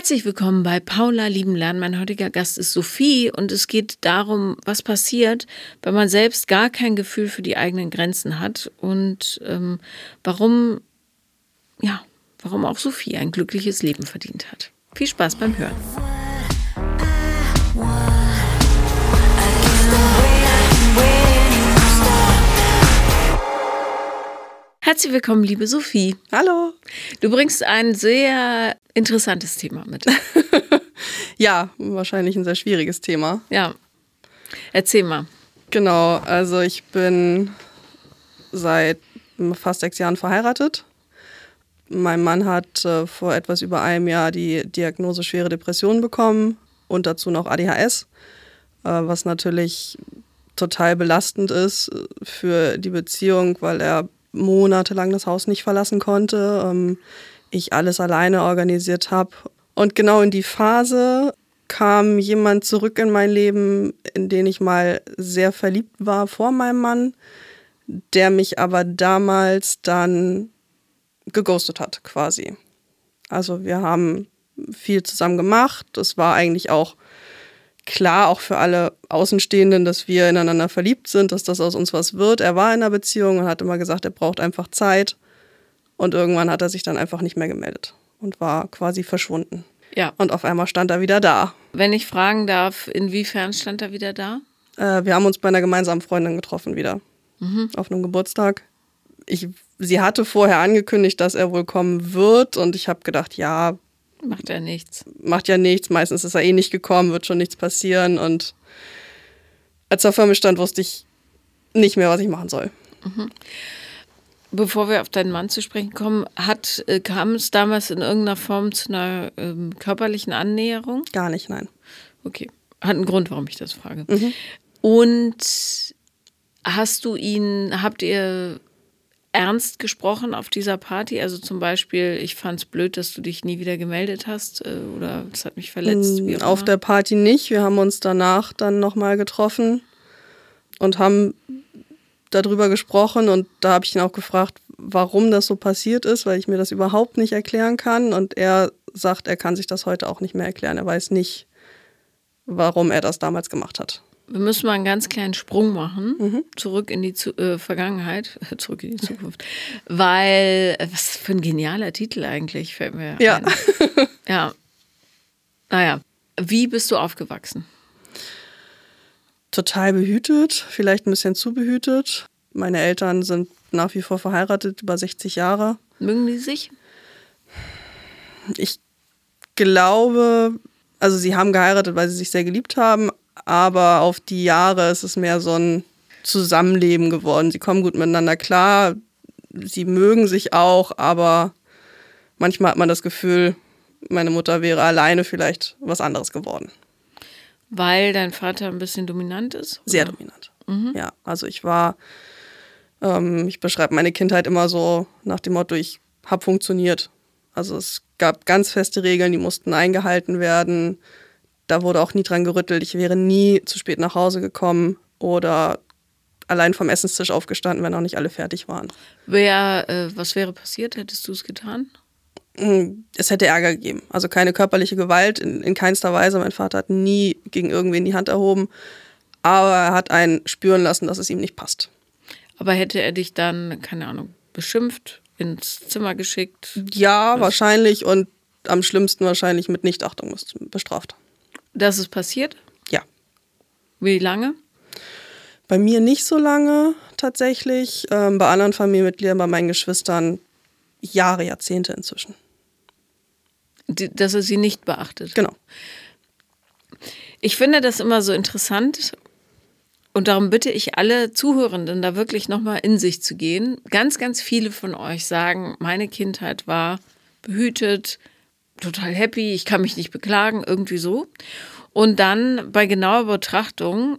Herzlich willkommen bei Paula Lieben Lernen. Mein heutiger Gast ist Sophie und es geht darum, was passiert, wenn man selbst gar kein Gefühl für die eigenen Grenzen hat und ähm, warum, ja, warum auch Sophie ein glückliches Leben verdient hat. Viel Spaß beim Hören. Herzlich willkommen, liebe Sophie. Hallo. Du bringst ein sehr interessantes Thema mit. ja, wahrscheinlich ein sehr schwieriges Thema. Ja. Erzähl mal. Genau, also ich bin seit fast sechs Jahren verheiratet. Mein Mann hat äh, vor etwas über einem Jahr die Diagnose schwere Depression bekommen und dazu noch ADHS, äh, was natürlich total belastend ist für die Beziehung, weil er monatelang das Haus nicht verlassen konnte, ähm, ich alles alleine organisiert habe. Und genau in die Phase kam jemand zurück in mein Leben, in den ich mal sehr verliebt war vor meinem Mann, der mich aber damals dann geghostet hat, quasi. Also wir haben viel zusammen gemacht. Es war eigentlich auch klar, auch für alle Außenstehenden, dass wir ineinander verliebt sind, dass das aus uns was wird. Er war in einer Beziehung und hat immer gesagt, er braucht einfach Zeit. Und irgendwann hat er sich dann einfach nicht mehr gemeldet und war quasi verschwunden. Ja. Und auf einmal stand er wieder da. Wenn ich fragen darf, inwiefern stand er wieder da? Äh, wir haben uns bei einer gemeinsamen Freundin getroffen wieder. Mhm. Auf einem Geburtstag. Ich, sie hatte vorher angekündigt, dass er wohl kommen wird. Und ich habe gedacht, ja, Macht ja nichts. Macht ja nichts. Meistens ist er eh nicht gekommen, wird schon nichts passieren. Und als er vor mir stand, wusste ich nicht mehr, was ich machen soll. Mhm. Bevor wir auf deinen Mann zu sprechen kommen, hat, äh, kam es damals in irgendeiner Form zu einer ähm, körperlichen Annäherung? Gar nicht, nein. Okay. Hat einen Grund, warum ich das frage. Mhm. Und hast du ihn, habt ihr ernst gesprochen auf dieser Party? Also zum Beispiel, ich fand es blöd, dass du dich nie wieder gemeldet hast äh, oder das hat mich verletzt. Auf der Party nicht. Wir haben uns danach dann nochmal getroffen und haben darüber gesprochen und da habe ich ihn auch gefragt, warum das so passiert ist, weil ich mir das überhaupt nicht erklären kann und er sagt, er kann sich das heute auch nicht mehr erklären. Er weiß nicht, warum er das damals gemacht hat. Wir müssen mal einen ganz kleinen Sprung machen, mhm. zurück in die Zu äh, Vergangenheit, zurück in die Zukunft. Weil, was für ein genialer Titel eigentlich, fällt mir ja. ein. Ja. Naja, wie bist du aufgewachsen? Total behütet, vielleicht ein bisschen zu behütet. Meine Eltern sind nach wie vor verheiratet, über 60 Jahre. Mögen die sich? Ich glaube, also sie haben geheiratet, weil sie sich sehr geliebt haben, aber auf die Jahre ist es mehr so ein Zusammenleben geworden. Sie kommen gut miteinander klar, sie mögen sich auch, aber manchmal hat man das Gefühl, meine Mutter wäre alleine vielleicht was anderes geworden. Weil dein Vater ein bisschen dominant ist? Oder? Sehr dominant. Mhm. Ja, also ich war, ähm, ich beschreibe meine Kindheit immer so nach dem Motto, ich habe funktioniert. Also es gab ganz feste Regeln, die mussten eingehalten werden. Da wurde auch nie dran gerüttelt. Ich wäre nie zu spät nach Hause gekommen oder allein vom Essenstisch aufgestanden, wenn auch nicht alle fertig waren. Wer, äh, was wäre passiert? Hättest du es getan? Hm, es hätte Ärger gegeben. Also keine körperliche Gewalt in, in keinster Weise. Mein Vater hat nie gegen irgendwen die Hand erhoben. Aber er hat einen spüren lassen, dass es ihm nicht passt. Aber hätte er dich dann, keine Ahnung, beschimpft, ins Zimmer geschickt? Ja, was? wahrscheinlich. Und am schlimmsten wahrscheinlich mit Nichtachtung bestraft. Das ist passiert? Ja. Wie lange? Bei mir nicht so lange tatsächlich. Ähm, bei anderen Familienmitgliedern, bei meinen Geschwistern Jahre, Jahrzehnte inzwischen. Dass er sie nicht beachtet. Genau. Ich finde das immer so interessant und darum bitte ich alle Zuhörenden, da wirklich nochmal in sich zu gehen. Ganz, ganz viele von euch sagen, meine Kindheit war behütet, total happy, ich kann mich nicht beklagen, irgendwie so. Und dann bei genauer Betrachtung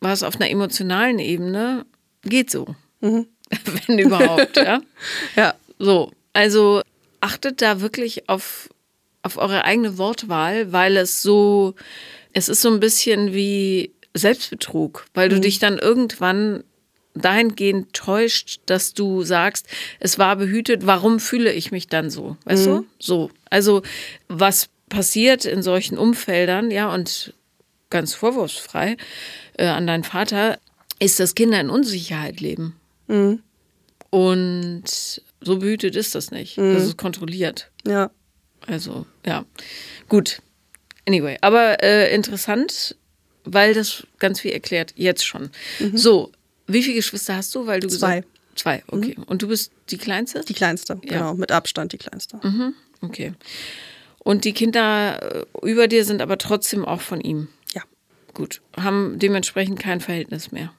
war es auf einer emotionalen Ebene, geht so. Mhm. Wenn überhaupt, ja. ja. So, also achtet da wirklich auf, auf eure eigene Wortwahl, weil es so, es ist so ein bisschen wie Selbstbetrug, weil du mhm. dich dann irgendwann dahingehend täuscht, dass du sagst, es war behütet, warum fühle ich mich dann so? Weißt mhm. du? So. Also, was passiert in solchen Umfeldern, ja, und ganz vorwurfsfrei äh, an deinen Vater, ist, dass Kinder in Unsicherheit leben. Mhm. Und so behütet ist das nicht. Das ist kontrolliert. Ja. Also, ja. Gut. Anyway, aber äh, interessant, weil das ganz viel erklärt, jetzt schon. So, wie viele Geschwister hast du? Weil du Zwei. Gesagt, zwei, okay. Und du bist die Kleinste? Die kleinste, Ja. genau. Mit Abstand die kleinste. Okay. Und die Kinder äh, über dir sind aber trotzdem auch von ihm. Ja. Gut. Haben dementsprechend kein Verhältnis mehr.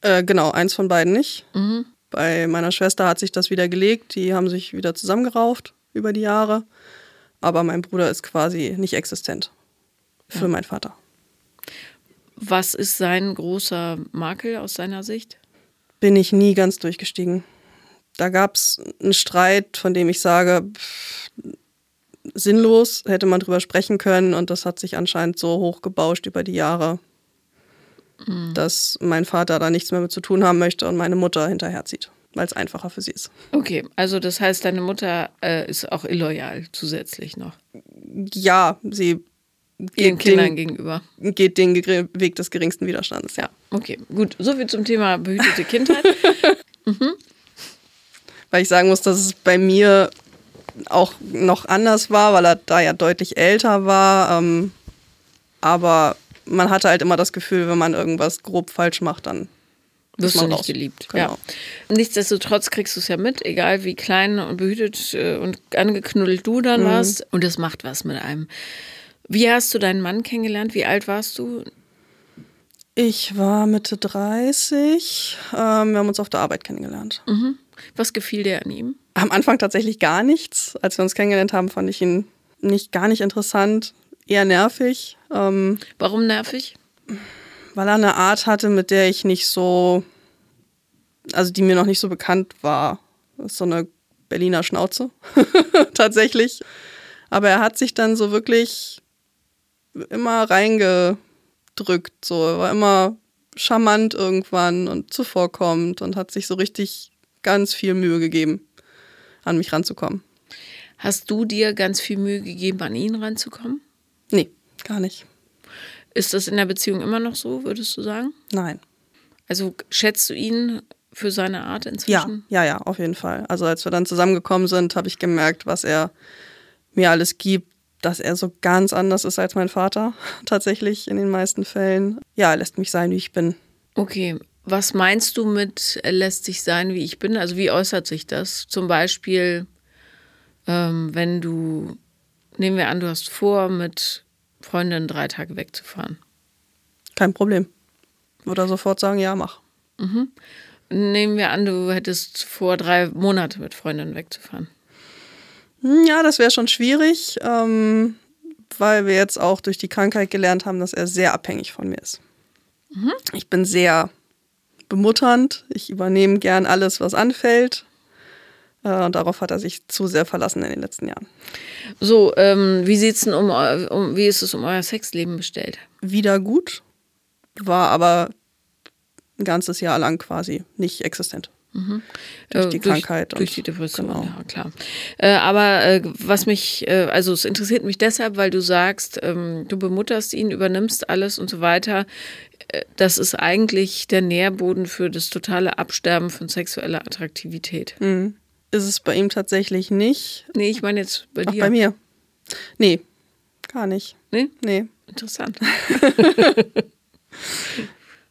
Äh, genau, eins von beiden nicht. Bei meiner Schwester hat sich das wieder gelegt. Die haben sich wieder zusammengerauft über die Jahre. Aber mein Bruder ist quasi nicht existent für meinen Vater. Was ist sein großer Makel aus seiner Sicht? Bin ich nie ganz durchgestiegen. Da gab es einen Streit, von dem ich sage, pff, sinnlos, hätte man drüber sprechen können. Und das hat sich anscheinend so hochgebauscht über die Jahre, dass mein Vater da nichts mehr mit zu tun haben möchte und meine Mutter hinterherzieht, weil es einfacher für sie ist. Okay, also das heißt, deine Mutter äh, ist auch illoyal zusätzlich noch. Ja, sie Ihren geht Kindern den, gegenüber. geht den Weg des geringsten Widerstandes. Ja, okay, gut. Soviel zum Thema behütete Kindheit. Weil ich sagen muss, dass es bei mir auch noch anders war, weil er da ja deutlich älter war. Ähm, aber man hatte halt immer das Gefühl, wenn man irgendwas grob falsch macht, dann Wirst du man nicht raus. geliebt. Genau. Ja. Nichtsdestotrotz kriegst du es ja mit, egal wie klein und behütet äh, und angeknuddelt du dann warst. Und das macht was mit einem. Wie hast du deinen Mann kennengelernt? Wie alt warst du? Ich war Mitte 30. Ähm, wir haben uns auf der Arbeit kennengelernt. Was gefiel dir an ihm? Am Anfang tatsächlich gar nichts. Als wir uns kennengelernt haben, fand ich ihn nicht gar nicht interessant, eher nervig. Ähm, Warum nervig? weil er eine Art hatte, mit der ich nicht so, also die mir noch nicht so bekannt war. Das ist so eine Berliner Schnauze, tatsächlich. Aber er hat sich dann so wirklich immer reingedrückt, so. Er war immer charmant irgendwann und zuvorkommend und hat sich so richtig ganz viel Mühe gegeben, an mich ranzukommen. Hast du dir ganz viel Mühe gegeben, an ihn ranzukommen? Nee, gar nicht. Ist das in der Beziehung immer noch so, würdest du sagen? Nein. Also schätzt du ihn für seine Art Ja, inzwischen? ja, ja, auf jeden Fall. Also als wir dann zusammengekommen sind, habe ich gemerkt, was er mir alles gibt, dass er so ganz anders ist als mein Vater, tatsächlich in den meisten Fällen. Ja, er lässt mich sein, wie ich bin. Okay, was meinst du mit er lässt sich sein, wie ich bin? Also wie äußert sich das? Zum Beispiel, ähm, wenn du, nehmen wir an, du hast vor, mit Freundinnen drei Tage wegzufahren. Kein Problem. Oder sofort sagen, ja, mach. Nehmen wir an, du hättest vor, drei Monate mit Freundinnen wegzufahren. Hm, Ja, das wäre schon schwierig, ähm, weil wir jetzt auch durch die Krankheit gelernt haben, dass er sehr abhängig von mir ist. Ich bin sehr bemutternd. Ich übernehme gern alles, was anfällt. Äh, und darauf hat er sich zu sehr verlassen in den letzten Jahren. So, ähm, wie sieht's denn um, um, wie ist es um euer Sexleben bestellt? Wieder gut, war aber ein ganzes Jahr lang quasi nicht existent. Durch Äh, die Krankheit. Durch, und- die Depression, genau. ja, klar. Äh, aber äh, was mich, äh, also es interessiert mich deshalb, weil du sagst, ähm, du bemutterst ihn, übernimmst alles und so weiter. Äh, das ist eigentlich der Nährboden für das totale Absterben von sexueller Attraktivität. Mhm. Ist es bei ihm tatsächlich nicht. Nee, ich meine jetzt bei Auch dir. bei mir. Nee, gar nicht. Nee? Nee, Interessant.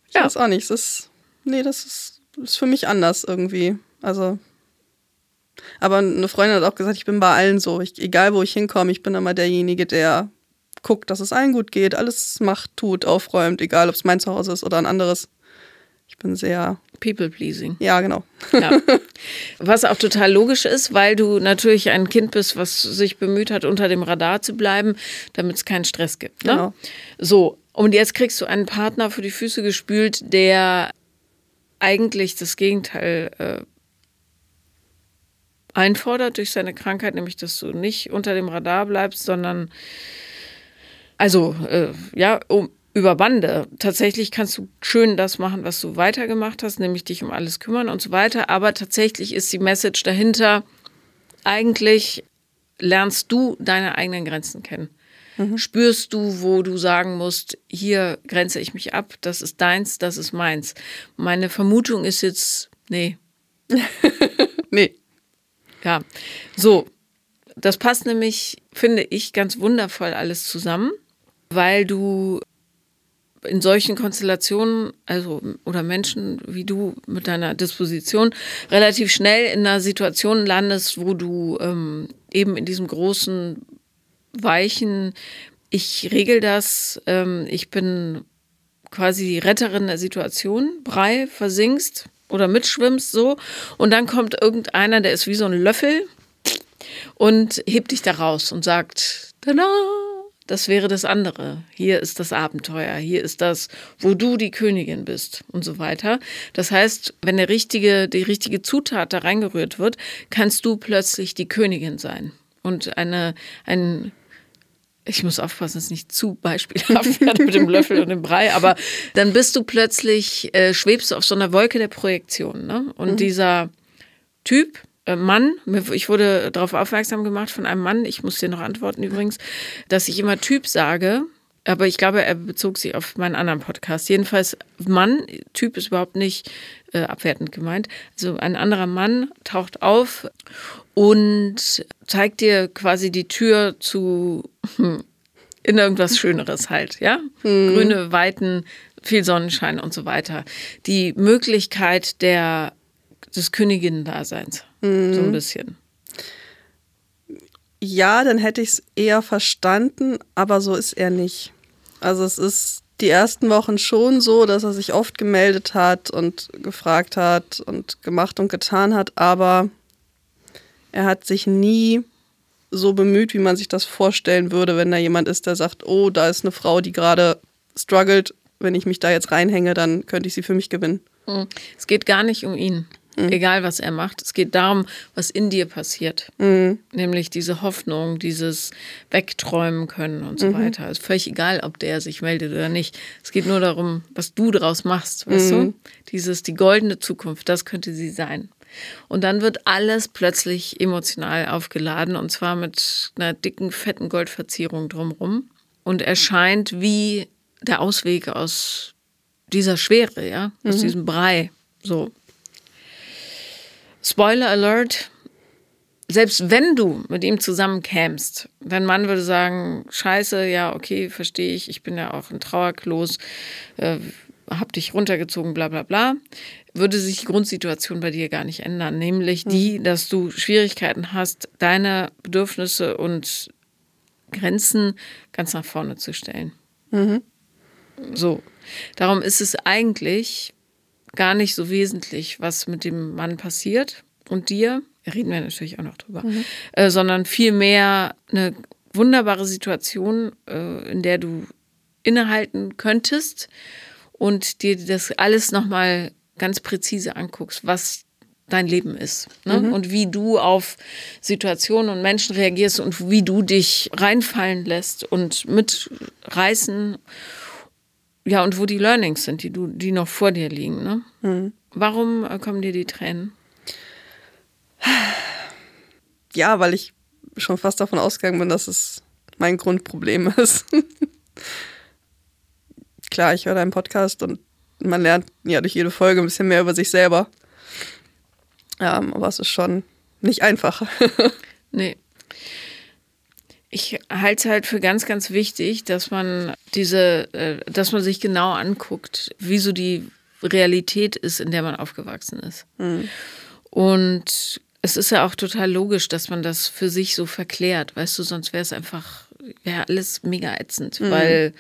ich Ja. weiß auch nicht. Es ist, nee, das ist, ist für mich anders irgendwie. Also. Aber eine Freundin hat auch gesagt, ich bin bei allen so. Ich, egal wo ich hinkomme, ich bin immer derjenige, der guckt, dass es allen gut geht, alles macht, tut, aufräumt, egal ob es mein Zuhause ist oder ein anderes. Ich bin sehr, People pleasing. ja, genau. Ja. Was auch total logisch ist, weil du natürlich ein Kind bist, was sich bemüht hat, unter dem Radar zu bleiben, damit es keinen Stress gibt. Ne? Genau. So, und jetzt kriegst du einen Partner für die Füße gespült, der eigentlich das Gegenteil äh, einfordert durch seine Krankheit, nämlich dass du nicht unter dem Radar bleibst, sondern also äh, ja, um, über Bande. Tatsächlich kannst du schön das machen, was du weitergemacht hast, nämlich dich um alles kümmern und so weiter. Aber tatsächlich ist die Message dahinter, eigentlich lernst du deine eigenen Grenzen kennen. Mhm. Spürst du, wo du sagen musst, hier grenze ich mich ab, das ist deins, das ist meins. Meine Vermutung ist jetzt, nee. nee. Ja, so. Das passt nämlich, finde ich, ganz wundervoll alles zusammen, weil du in solchen Konstellationen, also oder Menschen wie du mit deiner Disposition, relativ schnell in einer Situation landest, wo du ähm, eben in diesem großen, weichen, ich regel das, ähm, ich bin quasi die Retterin der Situation, Brei, versinkst oder mitschwimmst so und dann kommt irgendeiner, der ist wie so ein Löffel und hebt dich da raus und sagt, tada, das wäre das andere. Hier ist das Abenteuer, hier ist das, wo du die Königin bist und so weiter. Das heißt, wenn der richtige, die richtige Zutat da reingerührt wird, kannst du plötzlich die Königin sein. Und eine, ein, ich muss aufpassen, dass es nicht zu beispielhaft wird mit dem Löffel und dem Brei, aber dann bist du plötzlich, äh, schwebst du auf so einer Wolke der Projektion. Ne? Und mhm. dieser Typ, Mann, ich wurde darauf aufmerksam gemacht von einem Mann, ich muss dir noch antworten übrigens, dass ich immer Typ sage, aber ich glaube, er bezog sich auf meinen anderen Podcast. Jedenfalls Mann, Typ ist überhaupt nicht äh, abwertend gemeint. Also ein anderer Mann taucht auf und zeigt dir quasi die Tür zu hm, in irgendwas Schöneres halt, ja? Hm. Grüne Weiten, viel Sonnenschein und so weiter. Die Möglichkeit der des Königinnen-Daseins. Mhm. So ein bisschen. Ja, dann hätte ich es eher verstanden, aber so ist er nicht. Also es ist die ersten Wochen schon so, dass er sich oft gemeldet hat und gefragt hat und gemacht und getan hat, aber er hat sich nie so bemüht, wie man sich das vorstellen würde, wenn da jemand ist, der sagt, oh, da ist eine Frau, die gerade struggelt, wenn ich mich da jetzt reinhänge, dann könnte ich sie für mich gewinnen. Hm. Es geht gar nicht um ihn. Mhm. Egal, was er macht. Es geht darum, was in dir passiert. Mhm. Nämlich diese Hoffnung, dieses Wegträumen können und so mhm. weiter. Es ist völlig egal, ob der sich meldet oder nicht. Es geht nur darum, was du daraus machst, weißt du? Mhm. Dieses, die goldene Zukunft, das könnte sie sein. Und dann wird alles plötzlich emotional aufgeladen und zwar mit einer dicken, fetten Goldverzierung drumrum und erscheint wie der Ausweg aus dieser Schwere, ja, aus mhm. diesem Brei. So. Spoiler Alert, selbst wenn du mit ihm zusammenkämst, dein Mann würde sagen, scheiße, ja, okay, verstehe ich, ich bin ja auch ein Trauerklos, äh, hab dich runtergezogen, bla bla bla, würde sich die Grundsituation bei dir gar nicht ändern. Nämlich die, mhm. dass du Schwierigkeiten hast, deine Bedürfnisse und Grenzen ganz nach vorne zu stellen. Mhm. So. Darum ist es eigentlich gar nicht so wesentlich, was mit dem Mann passiert und dir. Reden wir natürlich auch noch drüber. Mhm. Äh, sondern vielmehr eine wunderbare Situation, äh, in der du innehalten könntest und dir das alles nochmal ganz präzise anguckst, was dein Leben ist ne? mhm. und wie du auf Situationen und Menschen reagierst und wie du dich reinfallen lässt und mitreißen ja, und wo die Learnings sind, die du, die noch vor dir liegen. Ne? Mhm. Warum äh, kommen dir die Tränen? Ja, weil ich schon fast davon ausgegangen bin, dass es mein Grundproblem ist. Klar, ich höre deinen Podcast und man lernt ja durch jede Folge ein bisschen mehr über sich selber. Ja, aber es ist schon nicht einfach. nee ich halte es halt für ganz, ganz wichtig, dass man diese, äh, dass man sich genau anguckt, wie so die Realität ist, in der man aufgewachsen ist. Mhm. Und es ist ja auch total logisch, dass man das für sich so verklärt, weißt du, sonst wäre es einfach, wäre alles mega ätzend, mhm. weil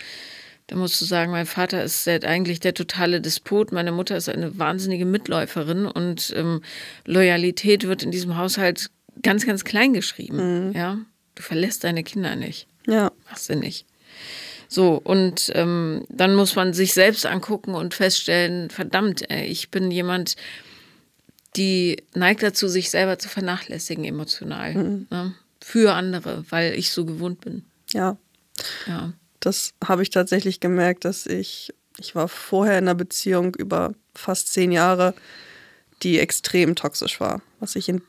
da musst du sagen, mein Vater ist der, eigentlich der totale Despot, meine Mutter ist eine wahnsinnige Mitläuferin und ähm, Loyalität wird in diesem Haushalt ganz, ganz klein geschrieben, mhm. ja. Du verlässt deine Kinder nicht. Ja. Machst du nicht. So, und ähm, dann muss man sich selbst angucken und feststellen, verdammt, ey, ich bin jemand, die neigt dazu, sich selber zu vernachlässigen emotional. Mhm. Ne? Für andere, weil ich so gewohnt bin. Ja. Ja. Das habe ich tatsächlich gemerkt, dass ich, ich war vorher in einer Beziehung über fast zehn Jahre, die extrem toxisch war, was ich in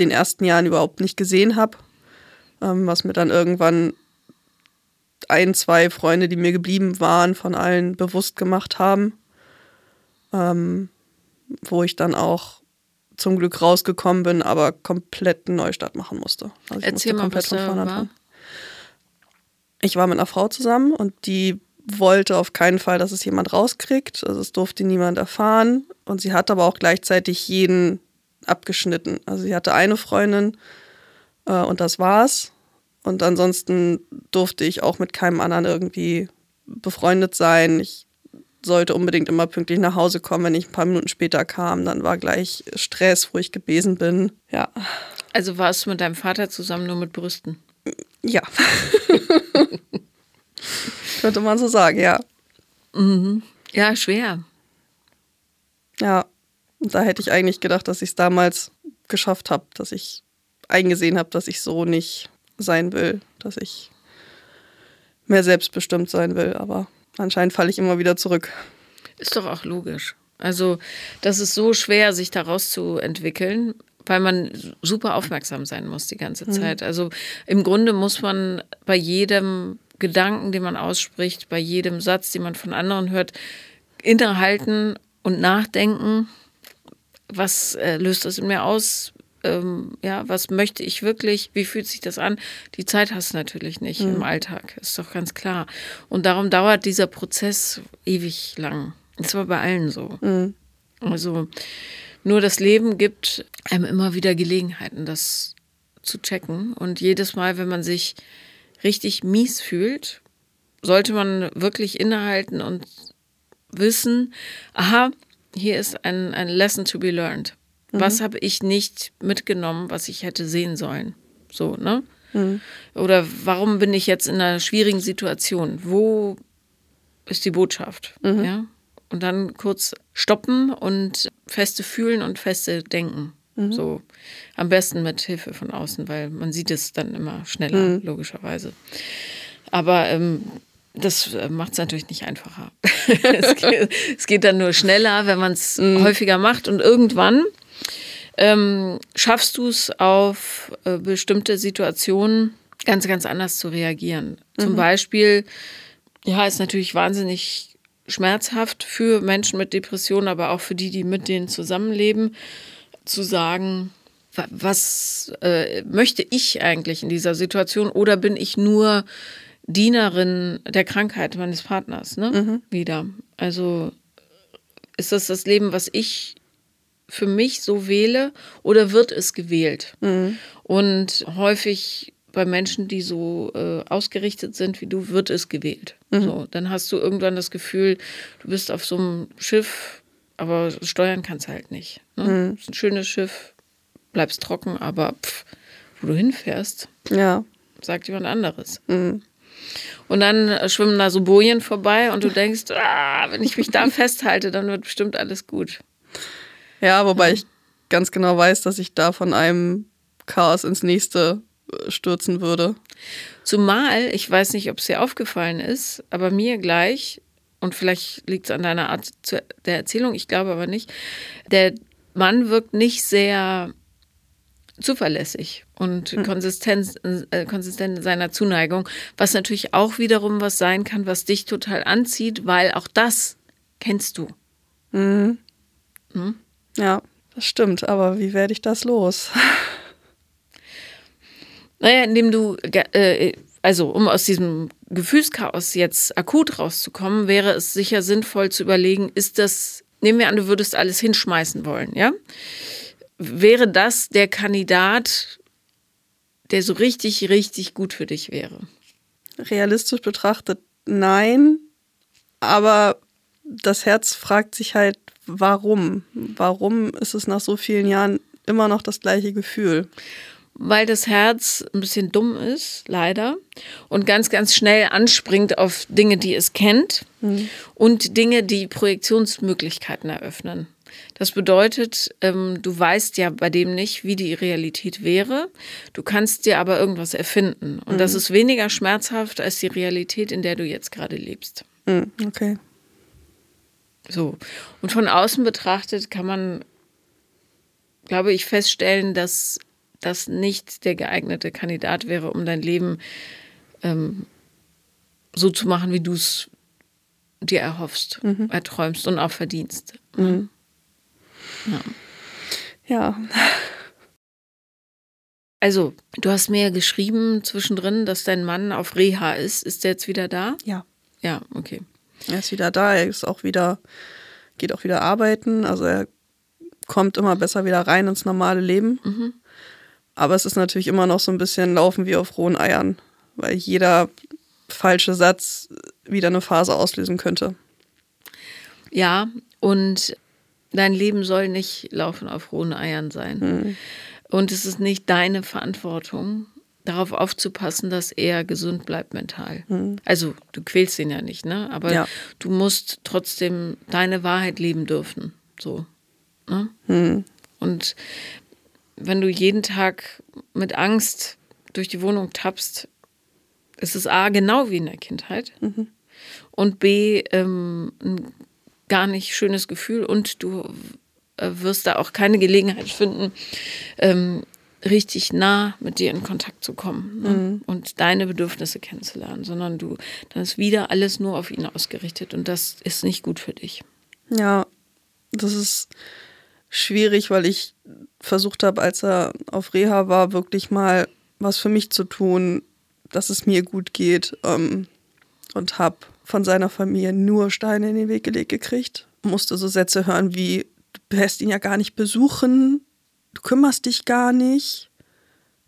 den ersten Jahren überhaupt nicht gesehen habe ähm, was mir dann irgendwann ein, zwei Freunde, die mir geblieben waren, von allen bewusst gemacht haben. Ähm, wo ich dann auch zum Glück rausgekommen bin, aber komplett einen Neustart machen musste. Also ich Erzähl musste komplett mal, von vorne anfangen. Ich war mit einer Frau zusammen und die wollte auf keinen Fall, dass es jemand rauskriegt. Also es durfte niemand erfahren. Und sie hat aber auch gleichzeitig jeden abgeschnitten. Also sie hatte eine Freundin äh, und das war's. Und ansonsten durfte ich auch mit keinem anderen irgendwie befreundet sein. Ich sollte unbedingt immer pünktlich nach Hause kommen. Wenn ich ein paar Minuten später kam, dann war gleich Stress, wo ich gewesen bin. Ja. Also warst du mit deinem Vater zusammen nur mit Brüsten? Ja. Könnte man so sagen, ja. Mhm. Ja, schwer. Ja, da hätte ich eigentlich gedacht, dass ich es damals geschafft habe, dass ich eingesehen habe, dass ich so nicht sein will, dass ich mehr selbstbestimmt sein will, aber anscheinend falle ich immer wieder zurück. Ist doch auch logisch. Also, das ist so schwer, sich daraus zu entwickeln, weil man super aufmerksam sein muss die ganze mhm. Zeit. Mhm. Also, im Grunde muss man bei jedem Gedanken, den man ausspricht, bei jedem Satz, den man von anderen hört, innehalten und nachdenken. Was äh, löst das in mir aus? Ähm, ja, was möchte ich wirklich? Wie fühlt sich das an? Die Zeit hast du natürlich nicht mhm. im Alltag, ist doch ganz klar. Und darum dauert dieser Prozess ewig lang. Das war bei allen so. Mhm. Also nur das Leben gibt einem immer wieder Gelegenheiten, das zu checken. Und jedes Mal, wenn man sich richtig mies fühlt, sollte man wirklich innehalten und wissen, aha, hier ist ein, ein Lesson to be learned. Mhm. Was habe ich nicht mitgenommen, was ich hätte sehen sollen? So, ne? Mhm. Oder warum bin ich jetzt in einer schwierigen Situation? Wo ist die Botschaft? Mhm. Ja? Und dann kurz stoppen und feste fühlen und feste denken. Mhm. So am besten mit Hilfe von außen, weil man sieht es dann immer schneller, mhm. logischerweise. Aber ähm, das äh, macht es natürlich nicht einfacher. es, geht, es, geht, dann nur schneller, wenn man es mhm. häufiger macht und irgendwann ähm, schaffst du es auf äh, bestimmte Situationen ganz, ganz anders zu reagieren. Zum mhm. Beispiel, ja, ist natürlich wahnsinnig schmerzhaft für Menschen mit Depressionen, aber auch für die, die mit denen zusammenleben zu sagen, was äh, möchte ich eigentlich in dieser Situation oder bin ich nur Dienerin der Krankheit meines Partners, ne? Mhm. Wieder. Also ist das das Leben, was ich für mich so wähle oder wird es gewählt? Mhm. Und häufig bei Menschen, die so äh, ausgerichtet sind wie du, wird es gewählt. Mhm. So, dann hast du irgendwann das Gefühl, du bist auf so einem Schiff aber steuern kannst halt nicht. Ne? Mhm. Ist ein schönes Schiff, bleibst trocken, aber pff, wo du hinfährst, ja. sagt jemand anderes. Mhm. Und dann schwimmen da so Bojen vorbei und du denkst, ah, wenn ich mich da festhalte, dann wird bestimmt alles gut. Ja, wobei ich ganz genau weiß, dass ich da von einem Chaos ins nächste äh, stürzen würde. Zumal, ich weiß nicht, ob es dir aufgefallen ist, aber mir gleich und vielleicht liegt es an deiner Art der Erzählung, ich glaube aber nicht, der Mann wirkt nicht sehr zuverlässig und mhm. konsistent, äh, konsistent in seiner Zuneigung, was natürlich auch wiederum was sein kann, was dich total anzieht, weil auch das kennst du. Mhm. Mhm. Ja, das stimmt, aber wie werde ich das los? Naja, indem du äh, also um aus diesem Gefühlschaos jetzt akut rauszukommen, wäre es sicher sinnvoll zu überlegen, ist das, nehmen wir an, du würdest alles hinschmeißen wollen, ja? Wäre das der Kandidat, der so richtig, richtig gut für dich wäre? Realistisch betrachtet nein, aber das Herz fragt sich halt, warum? Warum ist es nach so vielen Jahren immer noch das gleiche Gefühl? weil das Herz ein bisschen dumm ist, leider, und ganz, ganz schnell anspringt auf Dinge, die es kennt mhm. und Dinge, die Projektionsmöglichkeiten eröffnen. Das bedeutet, ähm, du weißt ja bei dem nicht, wie die Realität wäre. Du kannst dir aber irgendwas erfinden. Und mhm. das ist weniger schmerzhaft als die Realität, in der du jetzt gerade lebst. Mhm. Okay. So. Und von außen betrachtet kann man, glaube ich, feststellen, dass das nicht der geeignete Kandidat wäre, um dein Leben ähm, so zu machen, wie du es dir erhoffst, erträumst und auch verdienst. Mhm. Ja. Ja. Also, du hast mir geschrieben zwischendrin, dass dein Mann auf Reha ist. Ist der jetzt wieder da? Ja. Ja, okay. Er ist wieder da, er ist auch wieder, geht auch wieder arbeiten. Also er kommt immer besser wieder rein ins normale Leben. Mhm. Aber es ist natürlich immer noch so ein bisschen Laufen wie auf rohen Eiern, weil jeder falsche Satz wieder eine Phase auslösen könnte. Ja, und dein Leben soll nicht laufen auf rohen Eiern sein. Und es ist nicht deine Verantwortung, darauf aufzupassen, dass er gesund bleibt mental. Also, du quälst ihn ja nicht, ne? Aber Ja. du musst trotzdem deine Wahrheit leben dürfen. So. Ne? Und wenn du jeden Tag mit Angst durch die Wohnung tappst, ist es A, genau wie in der Kindheit. Und B, ähm, ein gar nicht schönes Gefühl und du äh, wirst da auch keine Gelegenheit finden, ähm, richtig nah mit dir in Kontakt zu kommen ne? und deine Bedürfnisse kennenzulernen, sondern du, dann ist wieder alles nur auf ihn ausgerichtet und das ist nicht gut für dich. Ja, das ist schwierig, weil ich versucht habe, als er auf Reha war, wirklich mal was für mich zu tun, dass es mir gut geht ähm, und habe von seiner Familie nur Steine in den Weg gelegt gekriegt. Musste so Sätze hören wie, du lässt ihn ja gar nicht besuchen, du kümmerst dich gar nicht.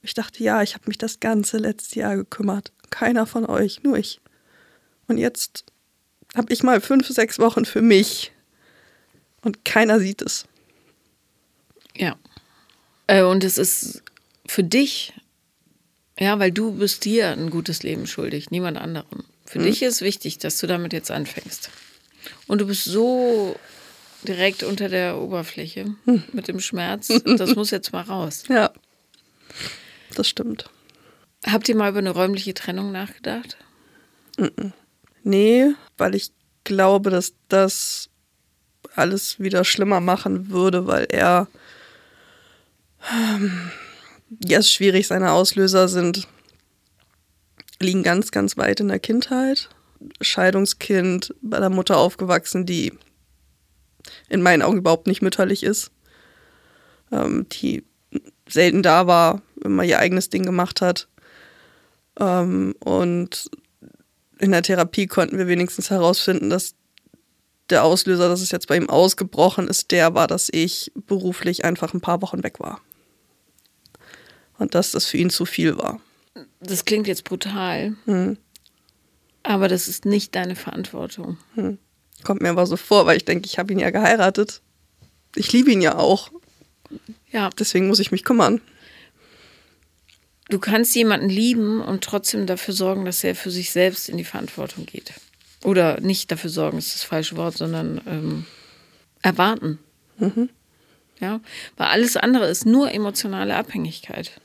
Ich dachte, ja, ich habe mich das ganze letzte Jahr gekümmert. Keiner von euch, nur ich. Und jetzt habe ich mal fünf, sechs Wochen für mich. Und keiner sieht es. Ja. Äh, und es ist für dich, ja, weil du bist dir ein gutes Leben schuldig, niemand anderem. Für dich ist wichtig, dass du damit jetzt anfängst. Und du bist so direkt unter der Oberfläche mit dem Schmerz. Das muss jetzt mal raus. Ja, das stimmt. Habt ihr mal über eine räumliche Trennung nachgedacht? Nee, weil ich glaube, dass das alles wieder schlimmer machen würde, weil er. Ähm, ja, ist schwierig, seine Auslöser sind. liegen ganz, ganz weit in der Kindheit. Scheidungskind, bei der Mutter aufgewachsen, die in meinen Augen überhaupt nicht mütterlich ist. Ähm, die selten da war, immer ihr eigenes Ding gemacht hat. Ähm, und in der Therapie konnten wir wenigstens herausfinden, dass der Auslöser, dass es jetzt bei ihm ausgebrochen ist, der war, dass ich beruflich einfach ein paar Wochen weg war. Und dass das für ihn zu viel war. Das klingt jetzt brutal, aber das ist nicht deine Verantwortung. Kommt mir aber so vor, weil ich denke, ich habe ihn ja geheiratet. Ich liebe ihn ja auch. Ja, Deswegen muss ich mich kümmern. du kannst jemanden lieben und trotzdem dafür sorgen, dass er für sich selbst in die Verantwortung geht. Oder nicht dafür sorgen, ist das falsche Wort, sondern ähm, erwarten. Ja, weil alles andere ist nur emotionale Abhängigkeit.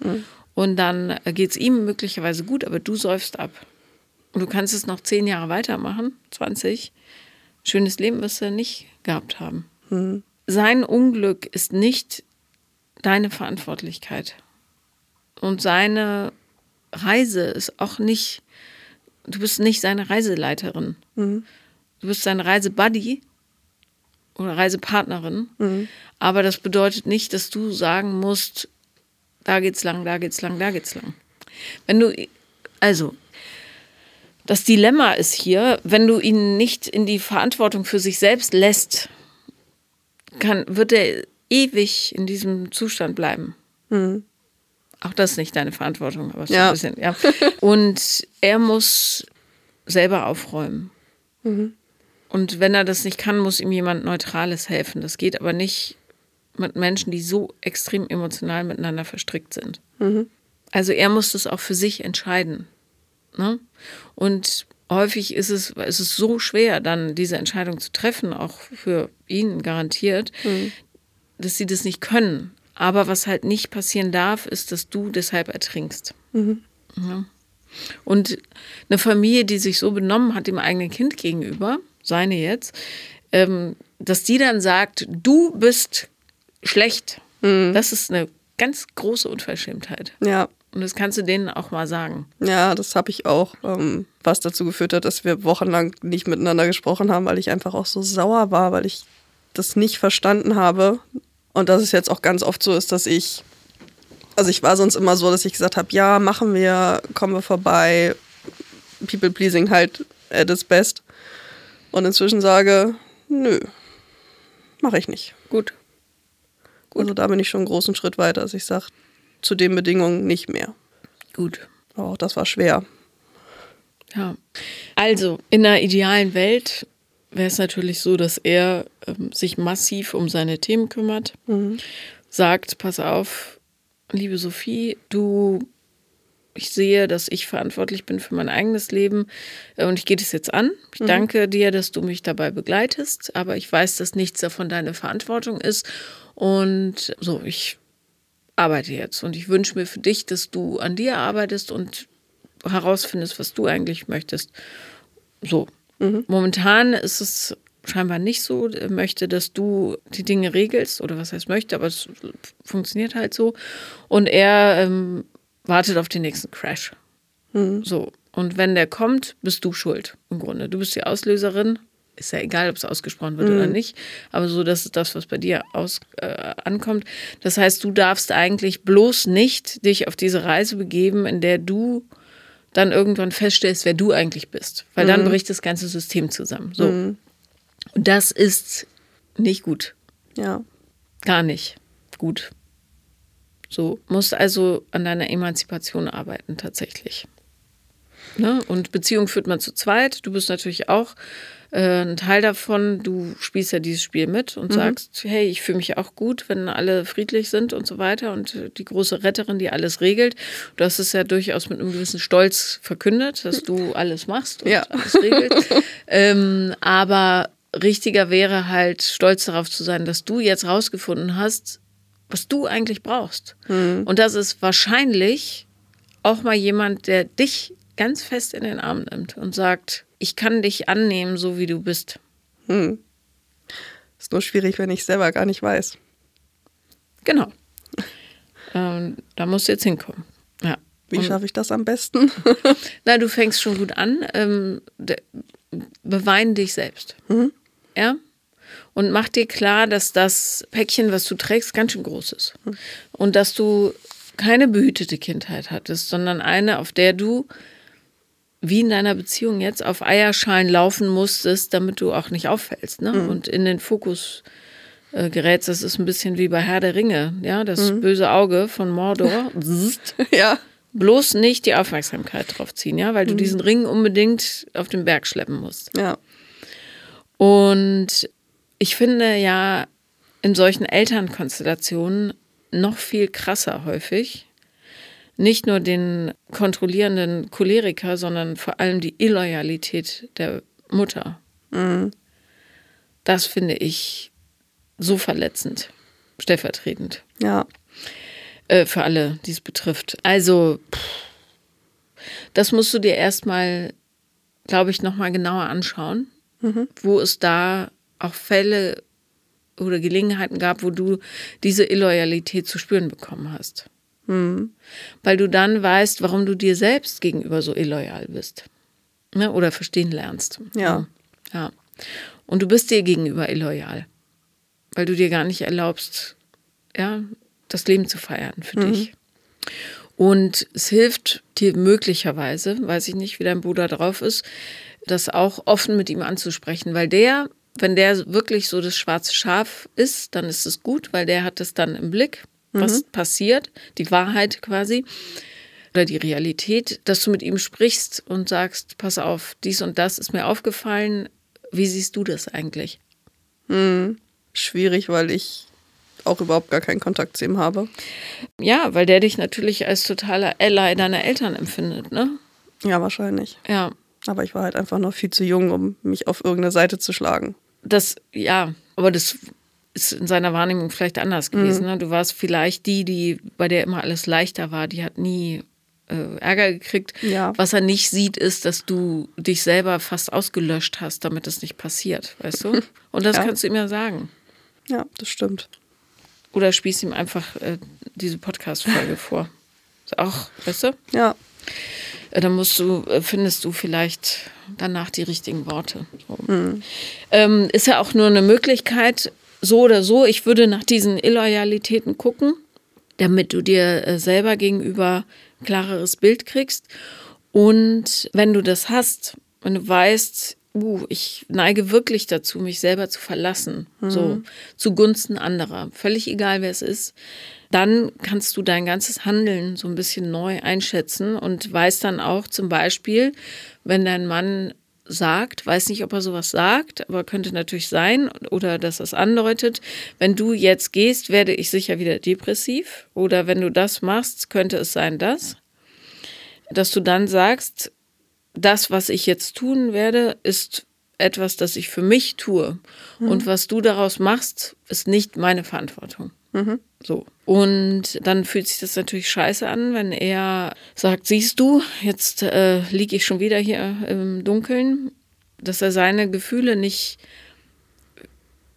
Und dann geht es ihm möglicherweise gut, aber du säufst ab. Und du kannst es noch zehn Jahre weitermachen, 20. Schönes Leben wirst du nicht gehabt haben. Sein Unglück ist nicht deine Verantwortlichkeit. Und seine Reise ist auch nicht, du bist nicht seine Reiseleiterin. Du bist sein Reisebuddy oder Reisepartnerin. Aber das bedeutet nicht, dass du sagen musst, da geht's lang, da geht's lang, da geht's lang. Wenn du, also, das Dilemma ist hier, wenn du ihn nicht in die Verantwortung für sich selbst lässt, kann, wird er ewig in diesem Zustand bleiben. Auch das ist nicht deine Verantwortung, aber so Ja. ein bisschen, ja. Und er muss selber aufräumen. Und wenn er das nicht kann, muss ihm jemand Neutrales helfen. Das geht aber nicht mit Menschen, die so extrem emotional miteinander verstrickt sind. Also er muss das auch für sich entscheiden. Ne? Und häufig ist es, ist es so schwer, dann diese Entscheidung zu treffen, auch für ihn garantiert, dass sie das nicht können. Aber was halt nicht passieren darf, ist, dass du deshalb ertrinkst. Ja. Und eine Familie, die sich so benommen hat dem eigenen Kind gegenüber, seine jetzt, ähm, dass die dann sagt, du bist schlecht, das ist eine ganz große Unverschämtheit. Ja, Und das kannst du denen auch mal sagen. Ja, das habe ich auch, ähm, was dazu geführt hat, dass wir wochenlang nicht miteinander gesprochen haben, weil ich einfach auch so sauer war, weil ich das nicht verstanden habe. Und dass es jetzt auch ganz oft so ist, dass ich, also ich war sonst immer so, dass ich gesagt habe, ja, machen wir, kommen wir vorbei, People pleasing halt at its best. Und inzwischen sage, nö, mache ich nicht. Gut. Gut. Also da bin ich schon einen großen Schritt weiter, dass ich sage, zu den Bedingungen nicht mehr. Gut. Aber auch das war schwer. Ja. Also, in einer idealen Welt wäre es natürlich so, dass er ähm, sich massiv um seine Themen kümmert, mhm. sagt, pass auf, liebe Sophie, du, ich sehe, dass ich verantwortlich bin für mein eigenes Leben äh, und ich gehe das jetzt an. Ich mhm. danke dir, dass du mich dabei begleitest, aber ich weiß, dass nichts davon deine Verantwortung ist und so, ich arbeite jetzt und ich wünsche mir für dich, dass du an dir arbeitest und herausfindest, was du eigentlich möchtest. So. Mhm. Momentan ist es scheinbar nicht so. Er möchte, dass du die Dinge regelst oder was heißt möchte, aber es funktioniert halt so. Und er ähm, wartet auf den nächsten Crash. Mhm. So. Und wenn der kommt, bist du schuld im Grunde. Du bist die Auslöserin ist ja egal, ob es ausgesprochen wird mhm. oder nicht, aber so, dass das, was bei dir aus, äh, ankommt. Das heißt, du darfst eigentlich bloß nicht dich auf diese Reise begeben, in der du dann irgendwann feststellst, wer du eigentlich bist. Weil dann mhm. bricht das ganze System zusammen. So. Mhm. Und das ist nicht gut. Ja. Gar nicht gut. So, musst also an deiner Emanzipation arbeiten, tatsächlich. Ne? Und Beziehung führt man zu zweit. Du bist natürlich auch äh, ein Teil davon, du spielst ja dieses Spiel mit und mhm. sagst, hey, ich fühle mich auch gut, wenn alle friedlich sind und so weiter und die große Retterin, die alles regelt. Du hast es ja durchaus mit einem gewissen Stolz verkündet, dass du alles machst und ja. alles regelst. ähm, aber richtiger wäre halt stolz darauf zu sein, dass du jetzt rausgefunden hast, was du eigentlich brauchst. Mhm. Und das ist wahrscheinlich auch mal jemand, der dich ganz fest in den Arm nimmt und sagt, ich kann dich annehmen, so wie du bist. Hm. Ist nur schwierig, wenn ich selber gar nicht weiß. Genau. ähm, da musst du jetzt hinkommen. Ja. Wie schaffe ich das am besten? na, du fängst schon gut an. Ähm, bewein dich selbst. Mhm. Ja? Und mach dir klar, dass das Päckchen, was du trägst, ganz schön groß ist. Mhm. Und dass du keine behütete Kindheit hattest, sondern eine, auf der du wie in deiner Beziehung jetzt auf Eierschalen laufen musstest, damit du auch nicht auffällst ne? Mhm. und in den Fokus äh, gerätst. Das ist ein bisschen wie bei Herr der Ringe, ja, das mhm. böse Auge von Mordor. ja. Bloß nicht die Aufmerksamkeit drauf ziehen, ja, weil du mhm. diesen Ring unbedingt auf den Berg schleppen musst. Ja. Und ich finde ja in solchen Elternkonstellationen noch viel krasser häufig, nicht nur den kontrollierenden Choleriker, sondern vor allem die Illoyalität der Mutter. Mhm. Das finde ich so verletzend, stellvertretend. Ja. Äh, für alle, die es betrifft. Also, pff, das musst du dir erstmal, glaube ich, nochmal genauer anschauen, mhm. wo es da auch Fälle oder Gelegenheiten gab, wo du diese Illoyalität zu spüren bekommen hast. Mhm. Weil du dann weißt, warum du dir selbst gegenüber so illoyal bist. Ne? Oder verstehen lernst. Ja. Ja. Und du bist dir gegenüber illoyal. Weil du dir gar nicht erlaubst, ja, das Leben zu feiern für mhm. dich. Und es hilft dir möglicherweise, weiß ich nicht, wie dein Bruder drauf ist, das auch offen mit ihm anzusprechen, weil der, wenn der wirklich so das schwarze Schaf ist, dann ist es gut, weil der hat es dann im Blick was mhm. passiert, die Wahrheit quasi oder die Realität, dass du mit ihm sprichst und sagst, pass auf, dies und das ist mir aufgefallen. Wie siehst du das eigentlich? Hm, schwierig, weil ich auch überhaupt gar keinen Kontakt zu ihm habe. Ja, weil der dich natürlich als totaler Ally deiner Eltern empfindet, ne? Ja, wahrscheinlich. Ja. Aber ich war halt einfach noch viel zu jung, um mich auf irgendeine Seite zu schlagen. Das, ja, aber das ist in seiner Wahrnehmung vielleicht anders gewesen. Mhm. Ne? Du warst vielleicht die, die bei der immer alles leichter war. Die hat nie äh, Ärger gekriegt. Ja. Was er nicht sieht, ist, dass du dich selber fast ausgelöscht hast, damit es nicht passiert, weißt du? Und das ja. kannst du ihm ja sagen. Ja, das stimmt. Oder spielst ihm einfach äh, diese Podcast-Folge vor. Auch, weißt du? Ja. Äh, Dann musst du, äh, findest du vielleicht danach die richtigen Worte. So. Ähm, ist ja auch nur eine Möglichkeit, so oder so. Ich würde nach diesen Illoyalitäten gucken, damit du dir äh, selber gegenüber ein klareres Bild kriegst. Und wenn du das hast, wenn du weißt, uh, ich neige wirklich dazu, mich selber zu verlassen, so zugunsten anderer, völlig egal wer es ist, dann kannst du dein ganzes Handeln so ein bisschen neu einschätzen und weißt dann auch zum Beispiel, wenn dein Mann sagt, weiß nicht, ob er sowas sagt, aber könnte natürlich sein oder dass es andeutet, wenn du jetzt gehst, werde ich sicher wieder depressiv oder wenn du das machst, könnte es sein, dass, dass du dann sagst, das, was ich jetzt tun werde, ist etwas, das ich für mich tue. Und was du daraus machst, ist nicht meine Verantwortung. So. Und dann fühlt sich das natürlich scheiße an, wenn er sagt, siehst du, jetzt äh, liege ich schon wieder hier im Dunkeln, dass er seine Gefühle nicht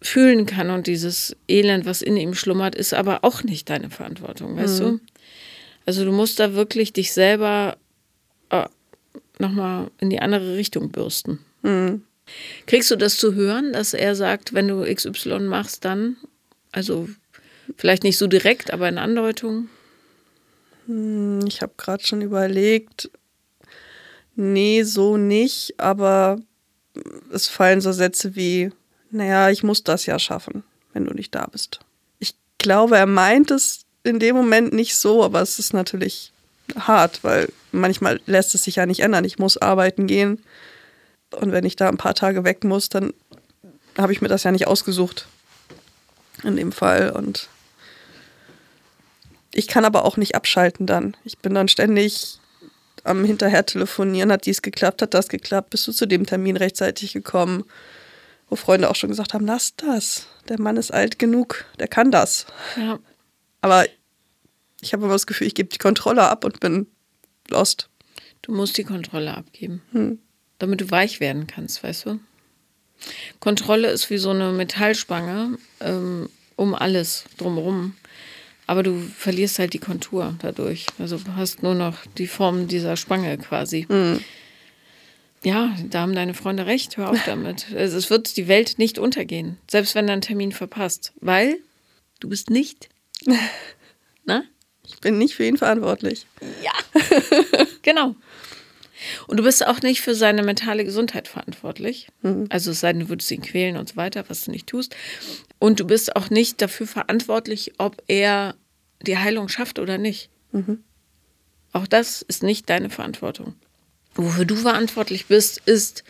fühlen kann und dieses Elend, was in ihm schlummert, ist aber auch nicht deine Verantwortung, weißt du? Also du musst da wirklich dich selber äh, nochmal in die andere Richtung bürsten. Kriegst du das zu hören, dass er sagt, wenn du XY machst, dann, also vielleicht nicht so direkt, aber in Andeutung? Ich habe gerade schon überlegt, nee, so nicht, aber es fallen so Sätze wie, naja, ich muss das ja schaffen, wenn du nicht da bist. Ich glaube, er meint es in dem Moment nicht so, aber es ist natürlich hart, weil manchmal lässt es sich ja nicht ändern. Ich muss arbeiten gehen und wenn ich da ein paar Tage weg muss, dann habe ich mir das ja nicht ausgesucht in dem Fall und ich kann aber auch nicht abschalten dann. Ich bin dann ständig am hinterher telefonieren, hat dies geklappt, hat das geklappt, bist du zu dem Termin rechtzeitig gekommen, wo Freunde auch schon gesagt haben, lass das, der Mann ist alt genug, der kann das. Ja. Aber ich habe immer das Gefühl, ich gebe die Kontrolle ab und bin lost. Du musst die Kontrolle abgeben, damit du weich werden kannst, weißt du? Kontrolle ist wie so eine Metallspange ähm, um alles drumherum. Aber du verlierst halt die Kontur dadurch. Also du hast nur noch die Form dieser Spange quasi. Ja, da haben deine Freunde recht. Hör auf damit. Also es wird die Welt nicht untergehen, selbst wenn du einen Termin verpasst, weil du bist nicht. Na? Ich bin nicht für ihn verantwortlich. Ja. genau. Und du bist auch nicht für seine mentale Gesundheit verantwortlich. Also es sei denn, du würdest ihn quälen und so weiter, was du nicht tust. Und du bist auch nicht dafür verantwortlich, ob er die Heilung schafft oder nicht. Auch das ist nicht deine Verantwortung. Wofür du verantwortlich bist, ist,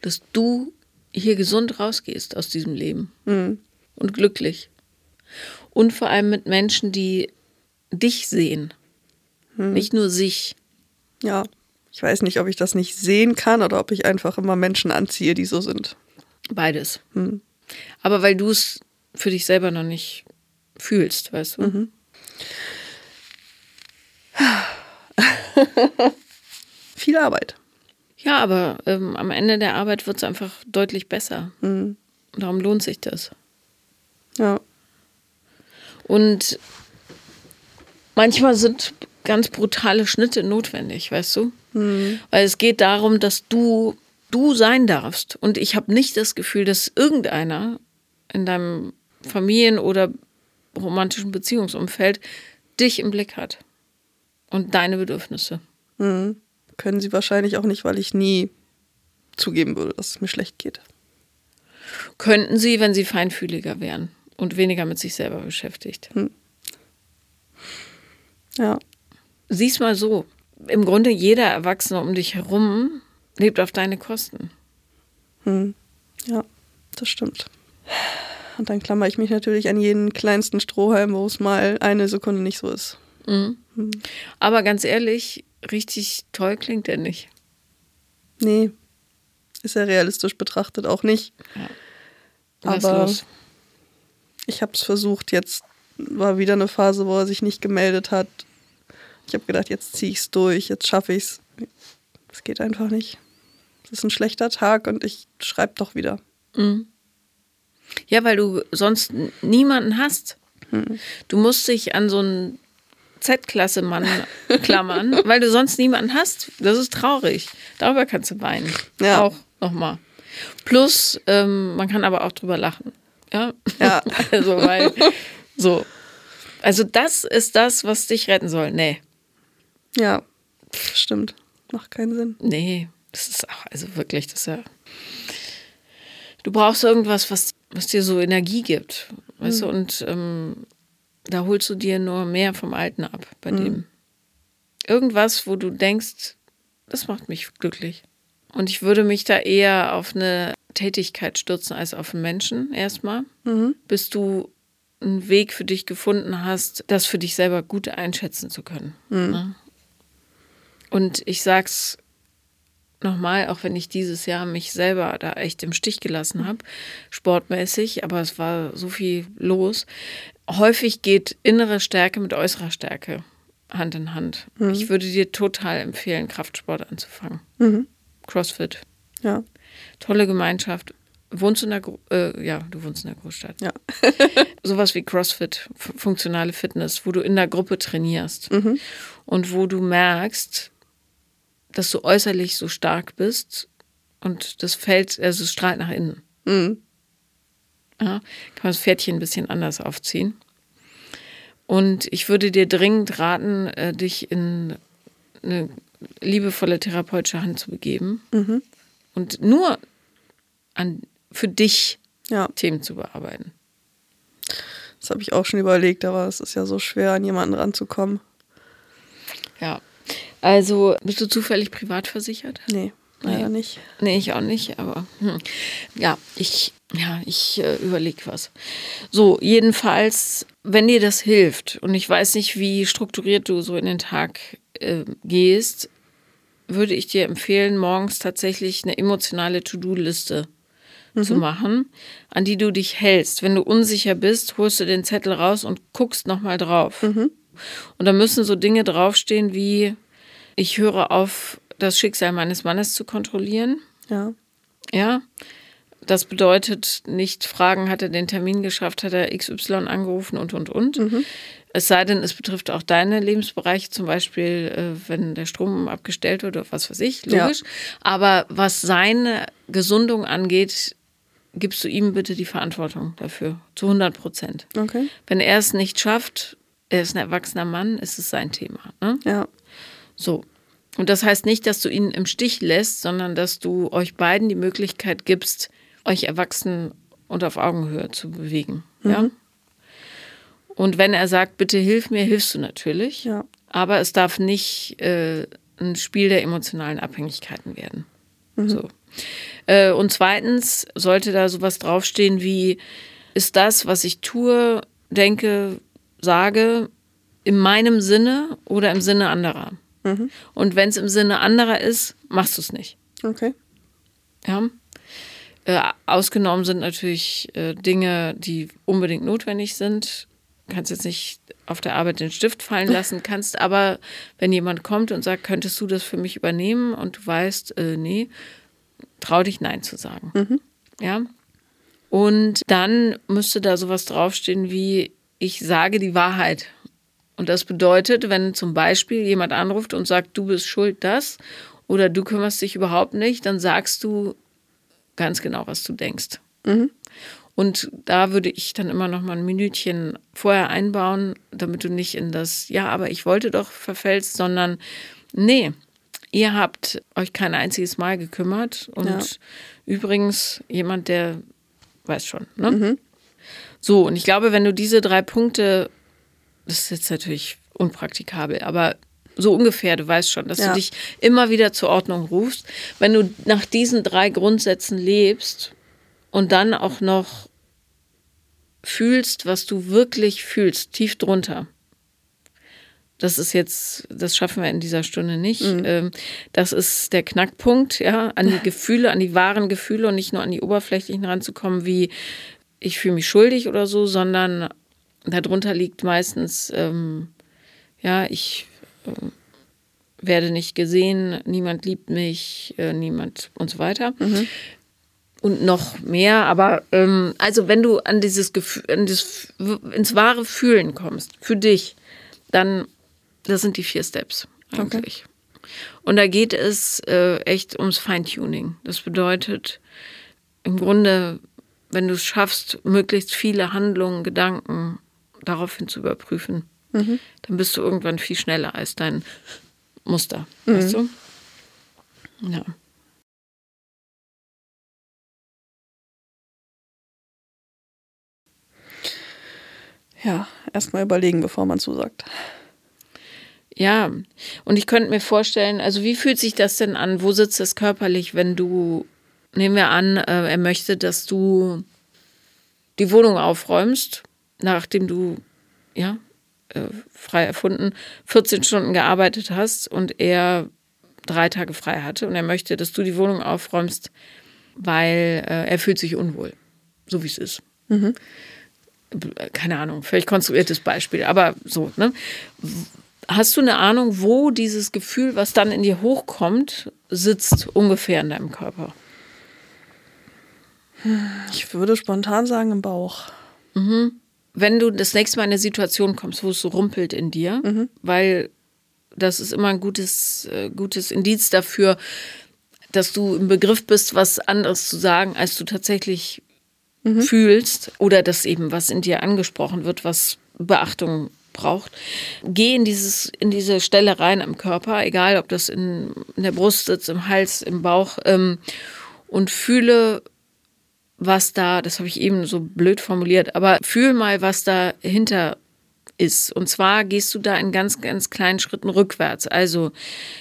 dass du hier gesund rausgehst aus diesem Leben und glücklich. Und vor allem mit Menschen, die dich sehen, nicht nur sich. Ja, ich weiß nicht, ob ich das nicht sehen kann oder ob ich einfach immer Menschen anziehe, die so sind. Beides. Aber weil du es für dich selber noch nicht fühlst, weißt du? Viel Arbeit. Ja, aber ähm, am Ende der Arbeit wird es einfach deutlich besser. Darum lohnt sich das. Ja. Und manchmal sind ganz brutale Schnitte notwendig, weißt du? Weil es geht darum, dass du du sein darfst. Und ich habe nicht das Gefühl, dass irgendeiner in deinem Familien- oder romantischen Beziehungsumfeld dich im Blick hat. Und deine Bedürfnisse. Können sie wahrscheinlich auch nicht, weil ich nie zugeben würde, dass es mir schlecht geht. Könnten sie, wenn sie feinfühliger wären und weniger mit sich selber beschäftigt. Ja. Sieh's mal so. Im Grunde jeder Erwachsene um dich herum lebt auf deine Kosten. Ja, das stimmt. Und dann klammer ich mich natürlich an jeden kleinsten Strohhalm, wo es mal eine Sekunde nicht so ist. Aber ganz ehrlich, richtig toll klingt er nicht. Nee, ist ja realistisch betrachtet auch nicht. Lass Aber- los. Ich habe es versucht, jetzt war wieder eine Phase, wo er sich nicht gemeldet hat. Ich habe gedacht, jetzt ziehe ich es durch, jetzt schaffe ich es. Es geht einfach nicht. Es ist ein schlechter Tag und ich schreibe doch wieder. Ja, weil du sonst niemanden hast. Du musst dich an so einen Z-Klasse-Mann klammern, weil du sonst niemanden hast. Das ist traurig. Darüber kannst du weinen. Ja. Auch nochmal. Plus, ähm, man kann aber auch drüber lachen. Ja. Ja. Also, weil, so. Also, das ist das, was dich retten soll. Nee. Ja, stimmt. Macht keinen Sinn. Nee. Das ist auch, also wirklich, das ist ja. Du brauchst irgendwas, was, was dir so Energie gibt. Weißt du, und ähm, da holst du dir nur mehr vom Alten ab bei dem. Irgendwas, wo du denkst, das macht mich glücklich. Und ich würde mich da eher auf eine Tätigkeit stürzen als auf einen Menschen erstmal, bis du einen Weg für dich gefunden hast, das für dich selber gut einschätzen zu können. Ne? Und ich sag's nochmal, auch wenn ich dieses Jahr mich selber da echt im Stich gelassen habe, sportmäßig, aber es war so viel los. Häufig geht innere Stärke mit äußerer Stärke Hand in Hand. Ich würde dir total empfehlen, Kraftsport anzufangen. CrossFit. Ja. Tolle Gemeinschaft. Wohnst du in der, Gro äh, ja, du wohnst in der Großstadt. Ja. Sowas wie CrossFit, funktionale Fitness, wo du in der Gruppe trainierst und wo du merkst, dass du äußerlich so stark bist und das fällt, also es strahlt nach innen. Mhm. Ja, kann man das Pferdchen ein bisschen anders aufziehen. Und ich würde dir dringend raten, äh, dich in eine liebevolle therapeutische Hand zu begeben und nur an, für dich Ja, Themen zu bearbeiten. das habe ich auch schon überlegt, aber es ist ja so schwer, an jemanden ranzukommen. Ja. Also, bist du zufällig privat versichert? Nee, leider Nee. nicht. Nee, ich auch nicht, aber hm. ja, ich, ja, ich äh, überlege was. So, jedenfalls, wenn dir das hilft, und ich weiß nicht, wie strukturiert du so in den Tag äh, gehst, würde ich dir empfehlen, morgens tatsächlich eine emotionale To-Do-Liste zu machen, an die du dich hältst. Wenn du unsicher bist, holst du den Zettel raus und guckst nochmal drauf. Und da müssen so Dinge draufstehen wie, ich höre auf, das Schicksal meines Mannes zu kontrollieren. Ja. Ja. Das bedeutet nicht fragen, hat er den Termin geschafft, hat er XY angerufen und, und, und. Es sei denn, es betrifft auch deine Lebensbereiche, zum Beispiel, äh, wenn der Strom abgestellt wird oder was weiß ich, Ja. logisch. Aber was seine Gesundung angeht, gibst du ihm bitte die Verantwortung dafür, zu 100 Prozent. Okay. Wenn er es nicht schafft, er ist ein erwachsener Mann, ist es sein Thema. Ne? Ja. So. Und das heißt nicht, dass du ihn im Stich lässt, sondern dass du euch beiden die Möglichkeit gibst, euch erwachsen und auf Augenhöhe zu bewegen. Ja? Und wenn er sagt, bitte hilf mir, hilfst du natürlich. Ja. Aber es darf nicht äh, ein Spiel der emotionalen Abhängigkeiten werden. So. Äh, und zweitens sollte da sowas draufstehen wie, ist das, was ich tue, denke, sage, in meinem Sinne oder im Sinne anderer? Und wenn es im Sinne anderer ist, machst du es nicht. Okay. Ja. Äh, ausgenommen sind natürlich äh, Dinge, die unbedingt notwendig sind. Kannst jetzt nicht auf der Arbeit den Stift fallen lassen, kannst aber, wenn jemand kommt und sagt, könntest du das für mich übernehmen und du weißt, äh, nee, trau dich Nein zu sagen. Ja. Und dann müsste da sowas draufstehen wie, ich sage die Wahrheit. Und das bedeutet, wenn zum Beispiel jemand anruft und sagt, du bist schuld, das, oder du kümmerst dich überhaupt nicht, dann sagst du ganz genau, was du denkst. Und da würde ich dann immer noch mal ein Minütchen vorher einbauen, damit du nicht in das, ja, aber ich wollte doch verfällst, sondern nee, ihr habt euch kein einziges Mal gekümmert. Und Ja. übrigens, jemand, der weiß schon. Ne? So, und ich glaube, wenn du diese drei Punkte, das ist jetzt natürlich unpraktikabel, aber so ungefähr, du weißt schon, dass Ja. du dich immer wieder zur Ordnung rufst. Wenn du nach diesen drei Grundsätzen lebst und dann auch noch fühlst, was du wirklich fühlst, tief drunter. Das ist jetzt, das schaffen wir in dieser Stunde nicht. Ähm, Das ist der Knackpunkt, ja, an die Gefühle, an die wahren Gefühle und nicht nur an die oberflächlichen ranzukommen, wie ich fühle mich schuldig oder so, sondern darunter liegt meistens, ähm, ja, ich ähm, werde nicht gesehen, niemand liebt mich, äh, niemand und so weiter. Und noch mehr, aber ähm, also wenn du an dieses Gefühl, an das, ins wahre Fühlen kommst, für dich, dann Das sind die vier Steps eigentlich. Okay. Und da geht es äh, echt ums Feintuning. Das bedeutet im Grunde, wenn du es schaffst, möglichst viele Handlungen, Gedanken daraufhin zu überprüfen, mhm. dann bist du irgendwann viel schneller als dein Muster. Mhm. Weißt du? Ja. Ja, erstmal überlegen, bevor man zusagt. Ja, und ich könnte mir vorstellen, also wie fühlt sich das denn an? Wo sitzt es körperlich, wenn du, nehmen wir an, äh, er möchte, dass du die Wohnung aufräumst, nachdem du, ja, äh, frei erfunden, 14 Stunden gearbeitet hast und er drei Tage frei hatte und er möchte, dass du die Wohnung aufräumst, weil äh, er fühlt sich unwohl, so wie es ist. Mhm. Keine Ahnung, völlig konstruiertes Beispiel, aber so, ne? Hast du eine Ahnung, wo dieses Gefühl, was dann in dir hochkommt, sitzt ungefähr in deinem Körper? Ich würde spontan sagen im Bauch. Mhm. Wenn du das nächste Mal in eine Situation kommst, wo es so rumpelt in dir, mhm. weil das ist immer ein gutes, äh, gutes Indiz dafür, dass du im Begriff bist, was anderes zu sagen, als du tatsächlich mhm. fühlst oder dass eben was in dir angesprochen wird, was Beachtung braucht. Geh in, dieses, in diese Stelle rein am Körper, egal ob das in, in der Brust sitzt, im Hals, im Bauch, ähm, und fühle, was da, das habe ich eben so blöd formuliert, aber fühl mal, was dahinter ist. Und zwar gehst du da in ganz, ganz kleinen Schritten rückwärts. Also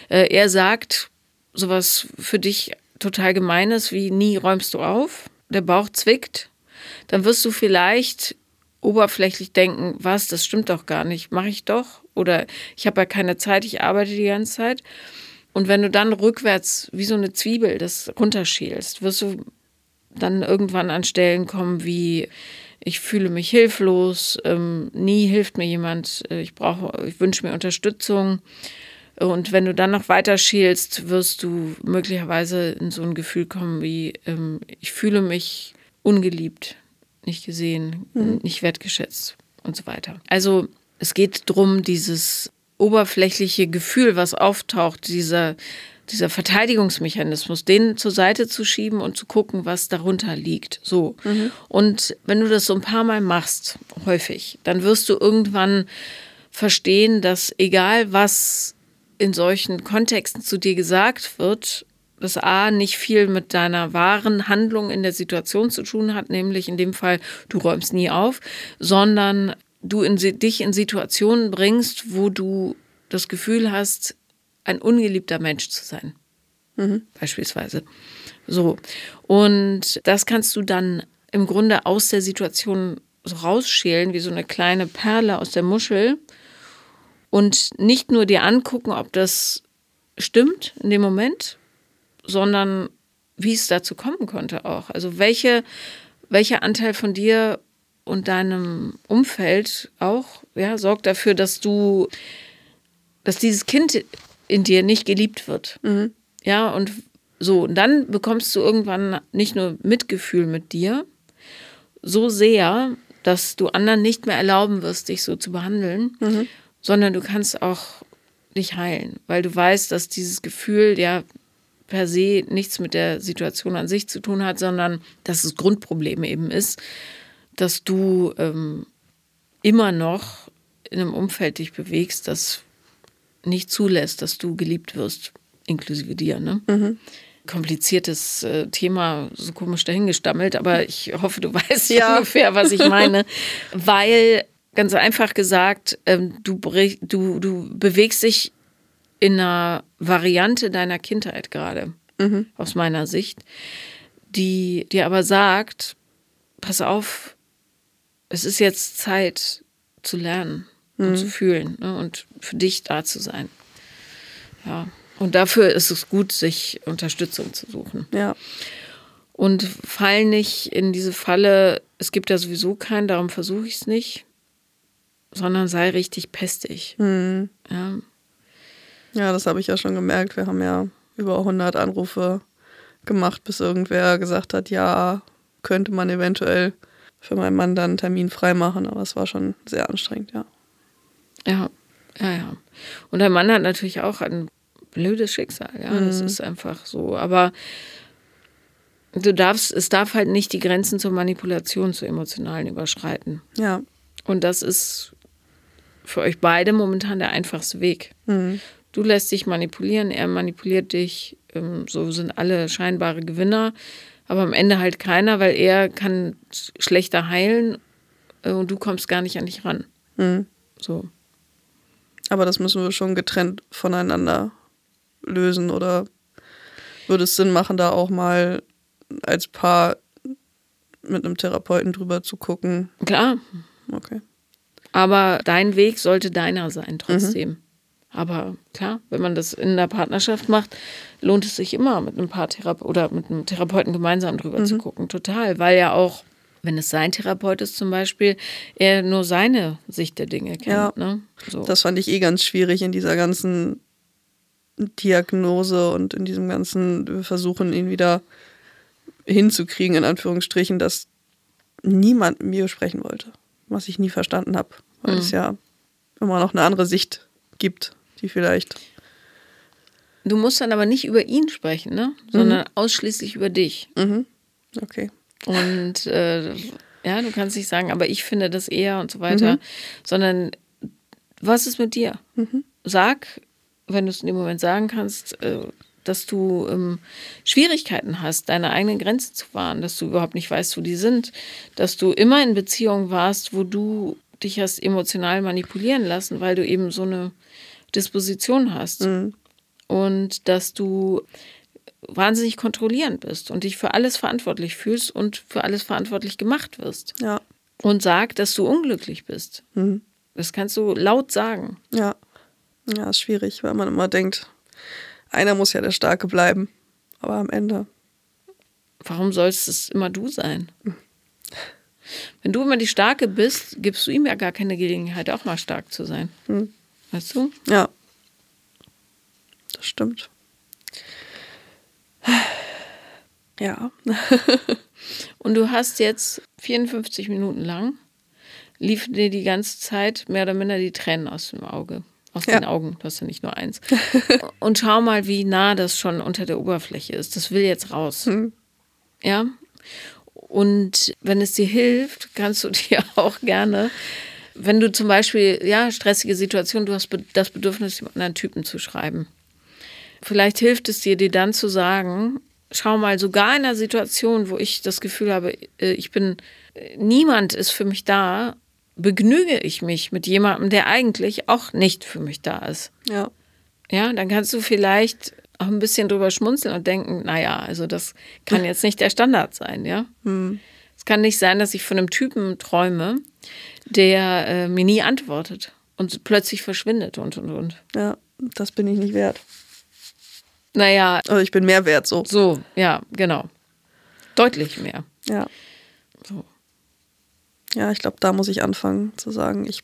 äh, er sagt sowas für dich total Gemeines wie nie räumst du auf, der Bauch zwickt, dann wirst du vielleicht oberflächlich denken, was, das stimmt doch gar nicht, mache ich doch. Oder ich habe ja keine Zeit, ich arbeite die ganze Zeit. Und wenn du dann rückwärts wie so eine Zwiebel das runterschälst, wirst du dann irgendwann an Stellen kommen wie ich fühle mich hilflos, ähm, nie hilft mir jemand, äh, ich brauche, ich wünsche mir Unterstützung. Und wenn du dann noch weiter schielst, wirst du möglicherweise in so ein Gefühl kommen wie, ähm, ich fühle mich ungeliebt, nicht gesehen, mhm. nicht wertgeschätzt und so weiter. Also es geht darum, dieses oberflächliche Gefühl, was auftaucht, dieser, dieser Verteidigungsmechanismus, den zur Seite zu schieben und zu gucken, was darunter liegt. So. Mhm. Und wenn du das so ein paar Mal machst, häufig, dann wirst du irgendwann verstehen, dass egal was in solchen Kontexten zu dir gesagt wird, das A nicht viel mit deiner wahren Handlung in der Situation zu tun hat, nämlich in dem Fall, du räumst nie auf, sondern du in, dich in Situationen bringst, wo du das Gefühl hast, ein ungeliebter Mensch zu sein. Mhm. Beispielsweise. So. Und das kannst du dann im Grunde aus der Situation so rausschälen, wie so eine kleine Perle aus der Muschel. Und nicht nur dir angucken, ob das stimmt in dem Moment, sondern wie es dazu kommen konnte auch. Also welche, welcher Anteil von dir und deinem Umfeld auch ja, sorgt dafür, dass du, dass dieses Kind in dir nicht geliebt wird. Mhm. Ja, und so, und dann bekommst du irgendwann nicht nur Mitgefühl mit dir, so sehr, dass du anderen nicht mehr erlauben wirst, dich so zu behandeln, mhm. sondern du kannst auch dich heilen, weil du weißt, dass dieses Gefühl ja per se nichts mit der Situation an sich zu tun hat, sondern dass es Grundproblem eben ist, dass du ähm, immer noch in einem Umfeld dich bewegst, das nicht zulässt, dass du geliebt wirst, inklusive dir. Ne? Mhm. Kompliziertes äh, Thema, so komisch dahingestammelt, aber ich hoffe, du weißt ja. ungefähr, was ich meine. Weil, ganz einfach gesagt, ähm, du, du, du bewegst dich in einer Variante deiner Kindheit gerade, mhm. aus meiner Sicht, die dir aber sagt, pass auf, es ist jetzt Zeit zu lernen mhm. und zu fühlen ne, und für dich da zu sein. Ja. Und dafür ist es gut, sich Unterstützung zu suchen. Ja. Und fall nicht in diese Falle, es gibt ja sowieso keinen, darum versuche ich es nicht, sondern sei richtig pestig. Mhm. Ja. ja, das habe ich ja schon gemerkt. Wir haben ja über 100 Anrufe gemacht, bis irgendwer gesagt hat, ja, könnte man eventuell für meinen Mann dann einen Termin freimachen, aber es war schon sehr anstrengend, ja. Ja. Ja, ja. Und der Mann hat natürlich auch ein blödes Schicksal, ja. Mhm. Das ist einfach so. Aber du darfst, es darf halt nicht die Grenzen zur Manipulation, zur emotionalen überschreiten. Ja. Und das ist für euch beide momentan der einfachste Weg. Mhm. Du lässt dich manipulieren, er manipuliert dich. Ähm, so sind alle scheinbare Gewinner. Aber am Ende halt keiner, weil er kann schlechter heilen äh, und du kommst gar nicht an dich ran. Mhm. So. Aber das müssen wir schon getrennt voneinander lösen oder würde es Sinn machen, da auch mal als Paar mit einem Therapeuten drüber zu gucken? Klar. Okay. Aber dein Weg sollte deiner sein, trotzdem. Mhm. Aber klar, wenn man das in der Partnerschaft macht, lohnt es sich immer, mit einem Paartherape oder mit einem Therapeuten gemeinsam drüber mhm. zu gucken. Total. Weil ja auch, wenn es sein Therapeut ist zum Beispiel, er nur seine Sicht der Dinge kennt. Ja, ne? so. Das fand ich eh ganz schwierig in dieser ganzen Diagnose und in diesem ganzen Versuchen, ihn wieder hinzukriegen, in Anführungsstrichen, dass niemand mit mir sprechen wollte. Was ich nie verstanden habe. Weil mhm. es ja immer noch eine andere Sicht gibt die vielleicht. Du musst dann aber nicht über ihn sprechen, ne? Sondern mhm. ausschließlich über dich. Mhm. Okay. Und äh, ja, du kannst nicht sagen, aber ich finde das eher und so weiter, mhm. sondern was ist mit dir? Mhm. Sag, wenn du es in dem Moment sagen kannst, äh, dass du ähm, Schwierigkeiten hast, deine eigenen Grenzen zu wahren, dass du überhaupt nicht weißt, wo die sind, dass du immer in Beziehungen warst, wo du dich hast emotional manipulieren lassen, weil du eben so eine Disposition hast. Mhm. Und dass du wahnsinnig kontrollierend bist und dich für alles verantwortlich fühlst und für alles verantwortlich gemacht wirst. Ja. Und sag, dass du unglücklich bist. Mhm. Das kannst du laut sagen. Ja. Ja, ist schwierig, weil man immer denkt, einer muss ja der Starke bleiben. Aber am Ende. Warum sollst es immer du sein? Wenn du immer die Starke bist, gibst du ihm ja gar keine Gelegenheit, auch mal stark zu sein. Mhm. Weißt du? Ja. Das stimmt. Ja. Und du hast jetzt 54 Minuten lang, liefen dir die ganze Zeit mehr oder minder die Tränen aus dem Auge. Aus ja. den Augen, du hast ja nicht nur eins. Und schau mal, wie nah das schon unter der Oberfläche ist. Das will jetzt raus. Hm. Ja. Und wenn es dir hilft, kannst du dir auch gerne wenn du zum Beispiel, ja, stressige Situation, du hast das Bedürfnis, einen Typen zu schreiben. Vielleicht hilft es dir, dir dann zu sagen, schau mal, sogar in einer Situation, wo ich das Gefühl habe, äh, ich bin, niemand ist für mich da, begnüge ich mich mit jemandem, der eigentlich auch nicht für mich da ist. Ja. Ja, dann kannst du vielleicht auch ein bisschen drüber schmunzeln und denken, naja, also das kann jetzt nicht der Standard sein, ja. Hm. Es kann nicht sein, dass ich von einem Typen träume, der äh, mir nie antwortet und plötzlich verschwindet und und und. Ja, das bin ich nicht wert. Naja. Also ich bin mehr wert, so. So, ja, genau. Deutlich mehr. Ja. So. Ja, ich glaube, da muss ich anfangen zu sagen, ich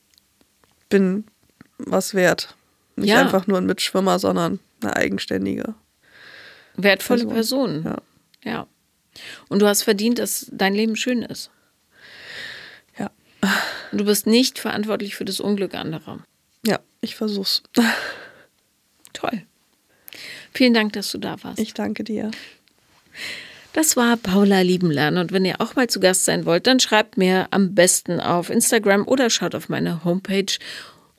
bin was wert. Nicht ja. einfach nur ein Mitschwimmer, sondern eine eigenständige. Wertvolle Person. Person. Ja. ja. Und du hast verdient, dass dein Leben schön ist. Und du bist nicht verantwortlich für das Unglück anderer. Ja, ich versuch's. Toll. Vielen Dank, dass du da warst. Ich danke dir. Das war Paula Liebenlern. Und wenn ihr auch mal zu Gast sein wollt, dann schreibt mir am besten auf Instagram oder schaut auf meine Homepage.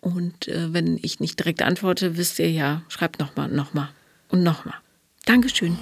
Und äh, wenn ich nicht direkt antworte, wisst ihr ja, schreibt nochmal, nochmal und nochmal. Dankeschön.